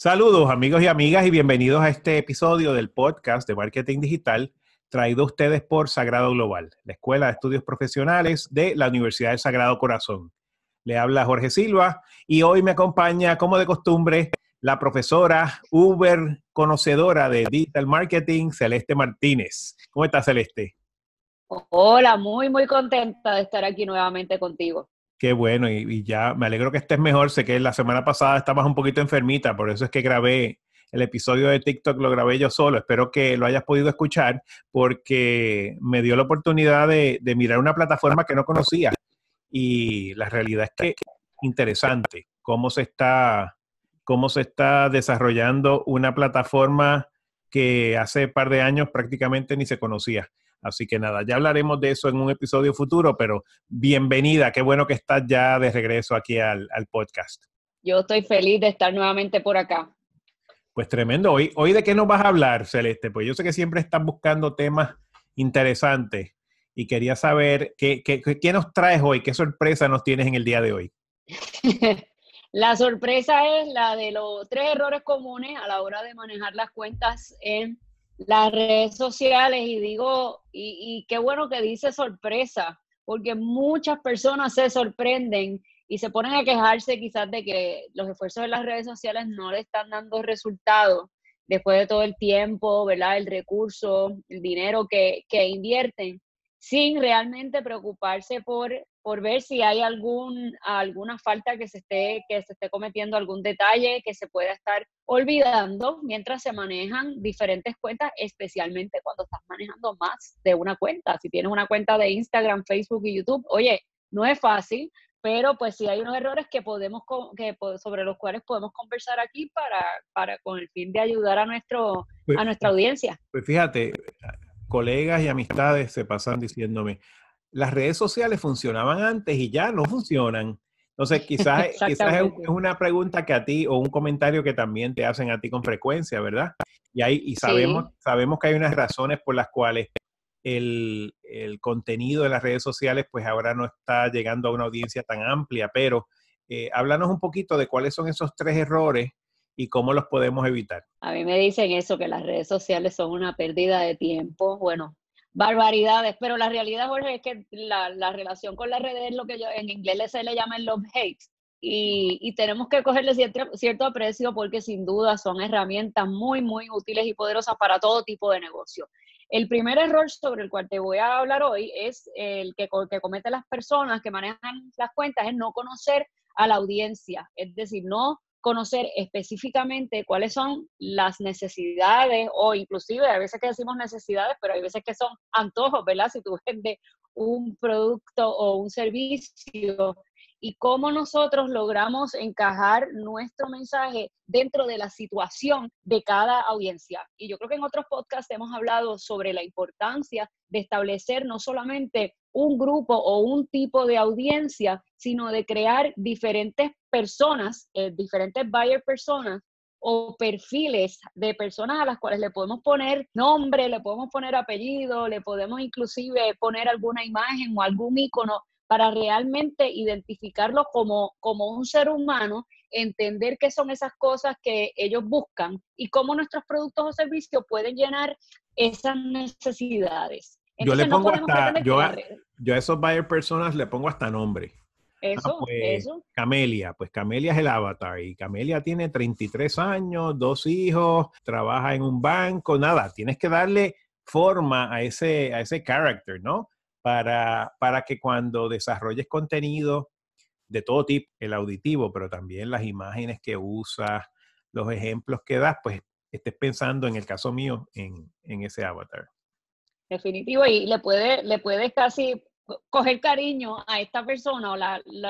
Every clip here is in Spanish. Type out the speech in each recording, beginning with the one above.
Saludos amigos y amigas y bienvenidos a este episodio del podcast de Marketing Digital traído a ustedes por Sagrado Global, la Escuela de Estudios Profesionales de la Universidad del Sagrado Corazón. Le habla Jorge Silva y hoy me acompaña, como de costumbre, la profesora Uber conocedora de Digital Marketing, Celeste Martínez. ¿Cómo estás, Celeste? Hola, muy, muy contenta de estar aquí nuevamente contigo. Qué bueno, y, ya me alegro que estés mejor. Sé que la semana pasada estabas un poquito enfermita, por eso es que grabé el episodio de TikTok, lo grabé yo solo. Espero que lo hayas podido escuchar porque me dio la oportunidad de, mirar una plataforma que no conocía. Y la realidad es que interesante cómo se está, cómo se está desarrollando una plataforma que hace un par de años prácticamente ni se conocía. Así que nada, ya hablaremos de eso en un episodio futuro, pero bienvenida, qué bueno que estás ya de regreso aquí al, podcast. Yo estoy feliz de estar nuevamente por acá. Pues tremendo. Hoy, hoy de qué nos vas a hablar, Celeste? Pues yo sé que siempre estás buscando temas interesantes y quería saber qué, qué, qué nos traes hoy, qué sorpresa nos tienes en el día de hoy. la sorpresa es la de los tres errores comunes a la hora de manejar las cuentas en las redes sociales y digo, y, qué bueno que dice sorpresa, porque muchas personas se sorprenden y se ponen a quejarse quizás de que los esfuerzos de las redes sociales no le están dando resultados después de todo el tiempo, ¿verdad? El recurso, el dinero que, que invierten, sin realmente preocuparse por por ver si hay algún, alguna falta que se, esté, que se esté cometiendo, algún detalle que se pueda estar olvidando mientras se manejan diferentes cuentas, especialmente cuando estás manejando más de una cuenta. Si tienes una cuenta de Instagram, Facebook y YouTube, oye, no es fácil, pero pues sí hay unos errores que podemos que sobre los cuales podemos conversar aquí para, para con el fin de ayudar a nuestro pues, a nuestra audiencia. Pues fíjate, colegas y amistades se pasan diciéndome, las redes sociales funcionaban antes y ya no funcionan. Entonces, quizás, quizás es una pregunta que a ti o un comentario que también te hacen a ti con frecuencia, ¿verdad? Y, hay, y sabemos, sabemos que hay unas razones por las cuales el, contenido de las redes sociales pues ahora no está llegando a una audiencia tan amplia, pero eh, háblanos un poquito de cuáles son esos tres errores y cómo los podemos evitar. A mí me dicen eso, que las redes sociales son una pérdida de tiempo. Bueno, barbaridades, pero la realidad, Jorge, es que la, la relación con las redes es lo que yo, en inglés se le llama el love-hate. Y, y, tenemos que cogerle cierto, cierto aprecio porque sin duda son herramientas muy, muy útiles y poderosas para todo tipo de negocio. El primer error sobre el cual te voy a hablar hoy es el que, que cometen las personas que manejan las cuentas, es no conocer a la audiencia, es decir, no conocer específicamente cuáles son las necesidades o inclusive a veces que decimos necesidades, pero hay veces que son antojos, ¿verdad? Si tú vendes un producto o un servicio y cómo nosotros logramos encajar nuestro mensaje dentro de la situación de cada audiencia. Y yo creo que en otros podcasts hemos hablado sobre la importancia de establecer no solamente un grupo o un tipo de audiencia, sino de crear diferentes personas, eh, diferentes buyer personas o perfiles de personas a las cuales le podemos poner nombre, le podemos poner apellido, le podemos inclusive poner alguna imagen o algún icono para realmente identificarlo como, como un ser humano, entender qué son esas cosas que ellos buscan y cómo nuestros productos o servicios pueden llenar esas necesidades. Yo le pongo hasta, yo a, yo a esos buyer personas le pongo hasta nombre. Ah, eso, pues, eso. Camelia, pues Camelia es el avatar y Camelia tiene 33 años, dos hijos, trabaja en un banco, nada, tienes que darle forma a ese, a ese character, ¿no? Para, para que cuando desarrolles contenido de todo tipo, el auditivo, pero también las imágenes que usas, los ejemplos que das, pues estés pensando en el caso mío en, en ese avatar. Definitivo, y le puede, le puedes casi coger cariño a esta persona, o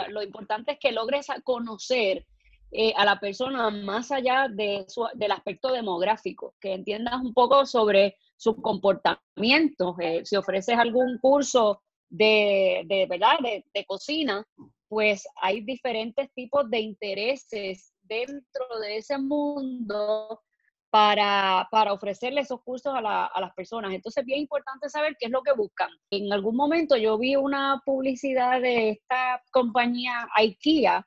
lo importante es que logres conocer eh, a la persona más allá de del aspecto demográfico, que entiendas un poco sobre su comportamiento. Eh, si ofreces algún curso de, de ¿verdad? De, cocina, pues hay diferentes tipos de intereses dentro de ese mundo para, para ofrecerle esos cursos a, las personas. Entonces, es bien importante saber qué es lo que buscan. En algún momento yo vi una publicidad de esta compañía IKEA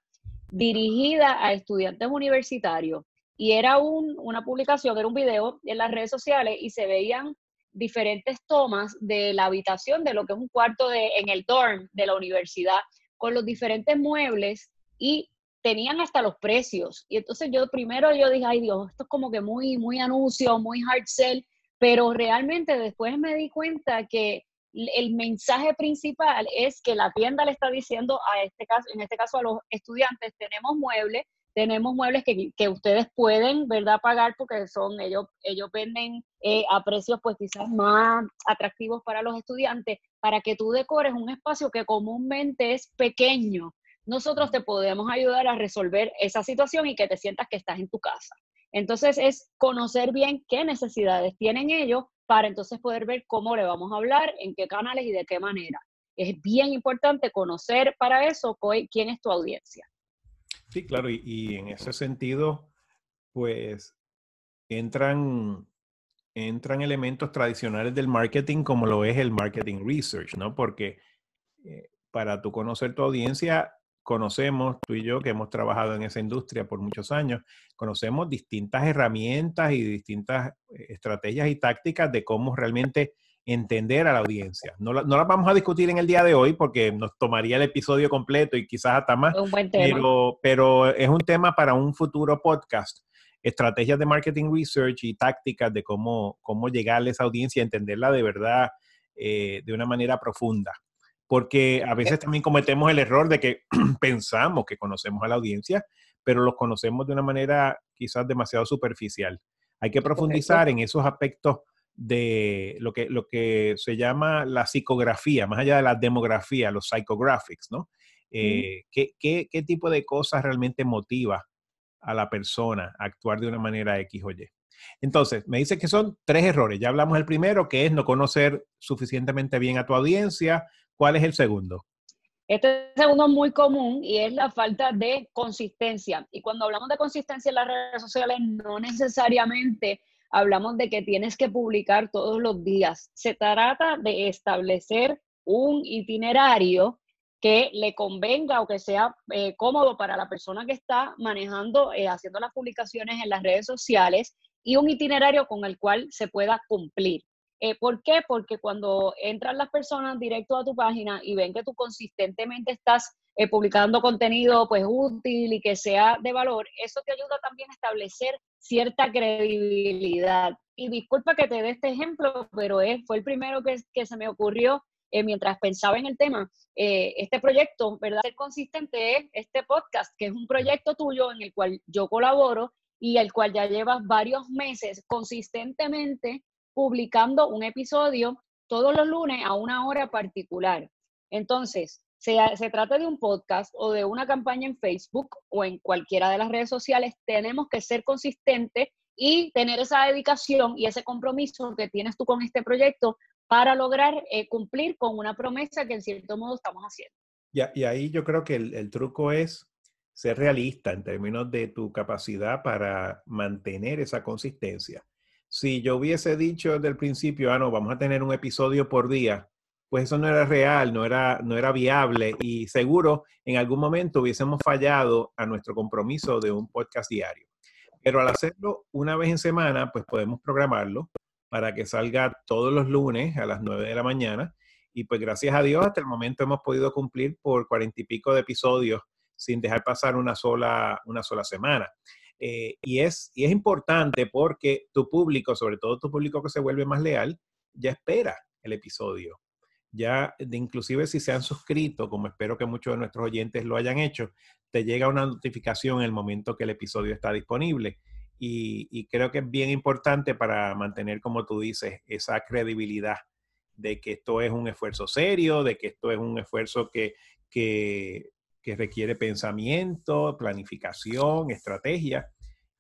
dirigida a estudiantes universitarios y era un, una publicación, era un video en las redes sociales y se veían diferentes tomas de la habitación de lo que es un cuarto de, en el dorm de la universidad con los diferentes muebles y tenían hasta los precios. Y entonces yo primero yo dije, ay Dios, esto es como que muy, muy anuncio, muy hard sell, pero realmente después me di cuenta que el mensaje principal es que la tienda le está diciendo a este caso, en este caso a los estudiantes, tenemos muebles, tenemos muebles que, que ustedes pueden, ¿verdad?, pagar porque son, ellos, ellos venden eh, a precios pues quizás más atractivos para los estudiantes, para que tú decores un espacio que comúnmente es pequeño. Nosotros te podemos ayudar a resolver esa situación y que te sientas que estás en tu casa. Entonces es conocer bien qué necesidades tienen ellos para entonces poder ver cómo le vamos a hablar, en qué canales y de qué manera. Es bien importante conocer para eso quién es tu audiencia. Sí, claro, y, en ese sentido, pues entran, entran elementos tradicionales del marketing como lo es el marketing research, ¿no? Porque eh, para tú conocer tu audiencia, conocemos, tú y yo, que hemos trabajado en esa industria por muchos años, conocemos distintas herramientas y distintas eh, estrategias y tácticas de cómo realmente entender a la audiencia. No, las vamos a discutir en el día de hoy porque nos tomaría el episodio completo y quizás hasta más, Pero, pero es un tema para un futuro podcast. Estrategias de marketing research y tácticas de cómo, cómo llegarle a esa audiencia, entenderla de verdad eh, de una manera profunda porque a veces también cometemos el error de que pensamos que conocemos a la audiencia, pero los conocemos de una manera quizás demasiado superficial. Hay que profundizar en esos aspectos de lo que, lo que se llama la psicografía, más allá de la demografía, los psychographics, ¿no? Eh, ¿qué, qué, tipo de cosas realmente motiva a la persona a actuar de una manera X o Y? Entonces, me dice que son tres errores. Ya hablamos del primero, que es no conocer suficientemente bien a tu audiencia, ¿Cuál es el segundo? Este segundo es muy común y es la falta de consistencia. Y cuando hablamos de consistencia en las redes sociales, no necesariamente hablamos de que tienes que publicar todos los días. Se trata de establecer un itinerario que le convenga o que sea eh, cómodo para la persona que está manejando, eh, haciendo las publicaciones en las redes sociales y un itinerario con el cual se pueda cumplir. Eh, ¿Por qué? Porque cuando entran las personas directo a tu página y ven que tú consistentemente estás eh, publicando contenido pues útil y que sea de valor, eso te ayuda también a establecer cierta credibilidad. Y disculpa que te dé este ejemplo, pero es, fue el primero que, se me ocurrió eh, mientras pensaba en el tema. este proyecto, ¿verdad? Ser consistente es este podcast, que es un proyecto tuyo en el cual yo colaboro y el cual ya llevas varios meses consistentemente publicando un episodio todos los lunes a una hora particular. Entonces, se, se trata de un podcast o de una campaña en Facebook o en cualquiera de las redes sociales, tenemos que ser consistentes y tener esa dedicación y ese compromiso que tienes tú con este proyecto para lograr eh, cumplir con una promesa que en cierto modo estamos haciendo. y ahí yo creo que el truco es ser realista en términos de tu capacidad para mantener esa consistencia si yo hubiese dicho desde el principio, ah, no, vamos a tener un episodio por día, pues eso no era real, no era, no era viable y seguro en algún momento hubiésemos fallado a nuestro compromiso de un podcast diario. Pero al hacerlo una vez en semana, pues podemos programarlo para que salga todos los lunes a las 9 de la mañana. Y pues gracias a Dios hasta el momento hemos podido cumplir por cuarenta y pico de episodios sin dejar pasar una sola, una sola semana. Eh, y, es, y es importante porque tu público, sobre todo tu público que se vuelve más leal, ya espera el episodio. Ya, de, inclusive si se han suscrito, como espero que muchos de nuestros oyentes lo hayan hecho, te llega una notificación en el momento que el episodio está disponible. Y, creo que es bien importante para mantener, como tú dices, esa credibilidad de que esto es un esfuerzo serio, de que esto es un esfuerzo que que requiere pensamiento, planificación, estrategia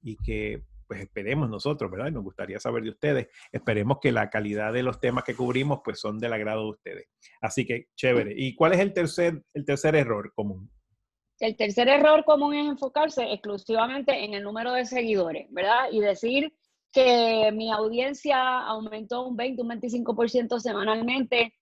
y que pues esperemos nosotros, ¿verdad? Y nos gustaría saber de ustedes, esperemos que la calidad de los temas que cubrimos pues son del agrado de ustedes. Así que chévere. ¿Y cuál es el tercer, el tercer error común? El tercer error común es enfocarse exclusivamente en el número de seguidores, ¿verdad? Y decir que mi audiencia aumentó un 20, un 25% semanalmente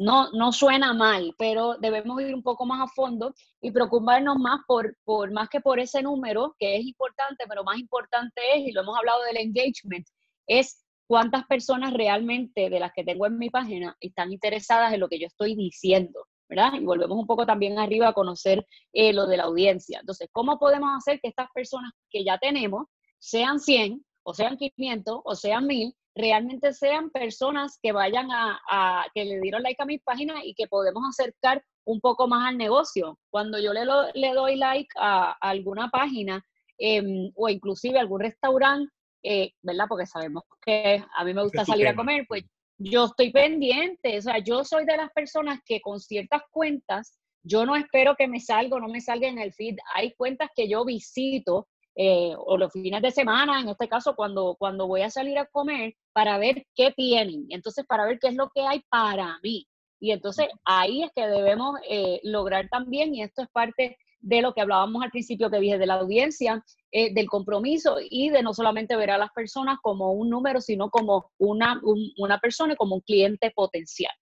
no, no suena mal, pero debemos ir un poco más a fondo y preocuparnos más por, por más que por ese número, que es importante, pero más importante es, y lo hemos hablado del engagement, es cuántas personas realmente de las que tengo en mi página están interesadas en lo que yo estoy diciendo, ¿verdad? Y volvemos un poco también arriba a conocer eh, lo de la audiencia. Entonces, ¿cómo podemos hacer que estas personas que ya tenemos, sean 100 o sean 500 o sean 1000, realmente sean personas que vayan a, que le dieron like a mi página y que podemos acercar un poco más al negocio. Cuando yo le, le doy like a, alguna página em, o inclusive algún restaurante, eh, ¿verdad? Porque sabemos que a mí me gusta salir a comer, pues yo estoy pendiente, o sea, yo soy de las personas que con ciertas cuentas, yo no espero que me salga o no me salga en el feed, hay cuentas que yo visito eh, o los fines de semana, en este caso, cuando, cuando voy a salir a comer, para ver qué tienen, entonces para ver qué es lo que hay para mí. Y entonces ahí es que debemos eh, lograr también, y esto es parte de lo que hablábamos al principio que dije de la audiencia, eh, del compromiso y de no solamente ver a las personas como un número, sino como una, una persona, como un cliente potencial.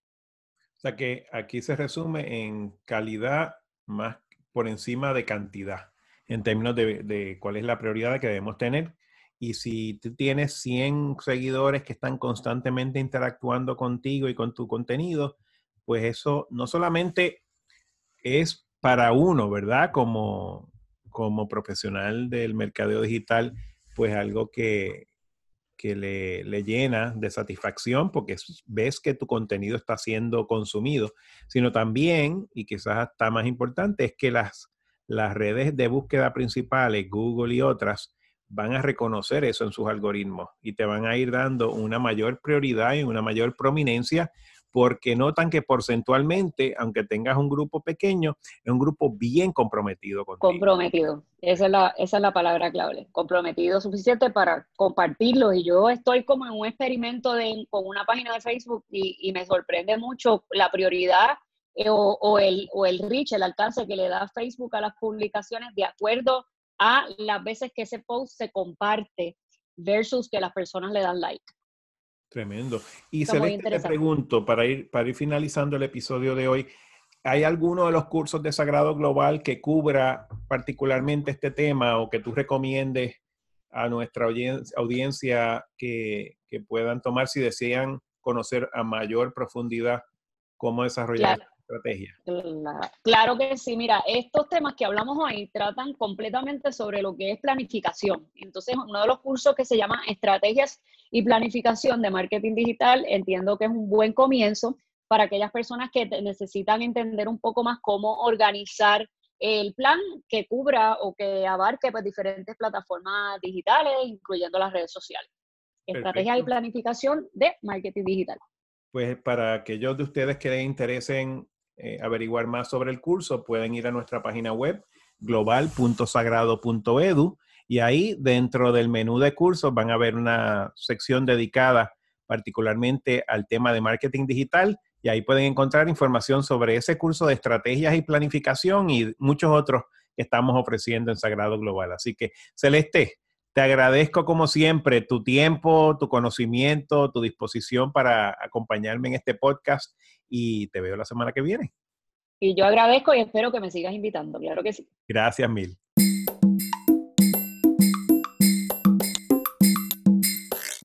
O sea que aquí se resume en calidad más por encima de cantidad en términos de, cuál es la prioridad que debemos tener. Y si tú tienes 100 seguidores que están constantemente interactuando contigo y con tu contenido, pues eso no solamente es para uno, ¿verdad? Como, como profesional del mercadeo digital, pues algo que, que le, le, llena de satisfacción porque ves que tu contenido está siendo consumido, sino también, y quizás hasta más importante, es que las las redes de búsqueda principales, Google y otras, van a reconocer eso en sus algoritmos y te van a ir dando una mayor prioridad y una mayor prominencia porque notan que porcentualmente, aunque tengas un grupo pequeño, es un grupo bien comprometido contigo. Comprometido, esa es la, palabra clave, comprometido suficiente para compartirlo. Y yo estoy como en un experimento de, con una página de Facebook y me sorprende mucho la prioridad eh, o, el, o el reach, el alcance que le da Facebook a las publicaciones de acuerdo a las veces que ese post se comparte versus que las personas le dan like. Tremendo. Y Celeste, te pregunto, para ir, para ir finalizando el episodio de hoy, ¿hay alguno de los cursos de Sagrado Global que cubra particularmente este tema o que tú recomiendes a nuestra audiencia que, que puedan tomar si desean conocer a mayor profundidad cómo desarrollar estrategia. Claro que sí, mira, estos temas que hablamos hoy tratan completamente sobre lo que es planificación. Entonces, uno de los cursos que se llama Estrategias y Planificación de Marketing Digital, entiendo que es un buen comienzo para aquellas personas que necesitan entender un poco más cómo organizar el plan que cubra o que abarque pues, diferentes plataformas digitales, incluyendo las redes sociales. Estrategias y planificación de marketing digital. Pues para aquellos de ustedes que les interesen eh, averiguar más sobre el curso, pueden ir a nuestra página web global.sagrado.edu y ahí dentro del menú de cursos van a ver una sección dedicada particularmente al tema de marketing digital y ahí pueden encontrar información sobre ese curso de estrategias y planificación y muchos otros que estamos ofreciendo en Sagrado Global. Así que, Celeste, te agradezco como siempre tu tiempo, tu conocimiento, tu disposición para acompañarme en este podcast y te veo la semana que viene. Y yo agradezco y espero que me sigas invitando, claro que sí. Gracias mil.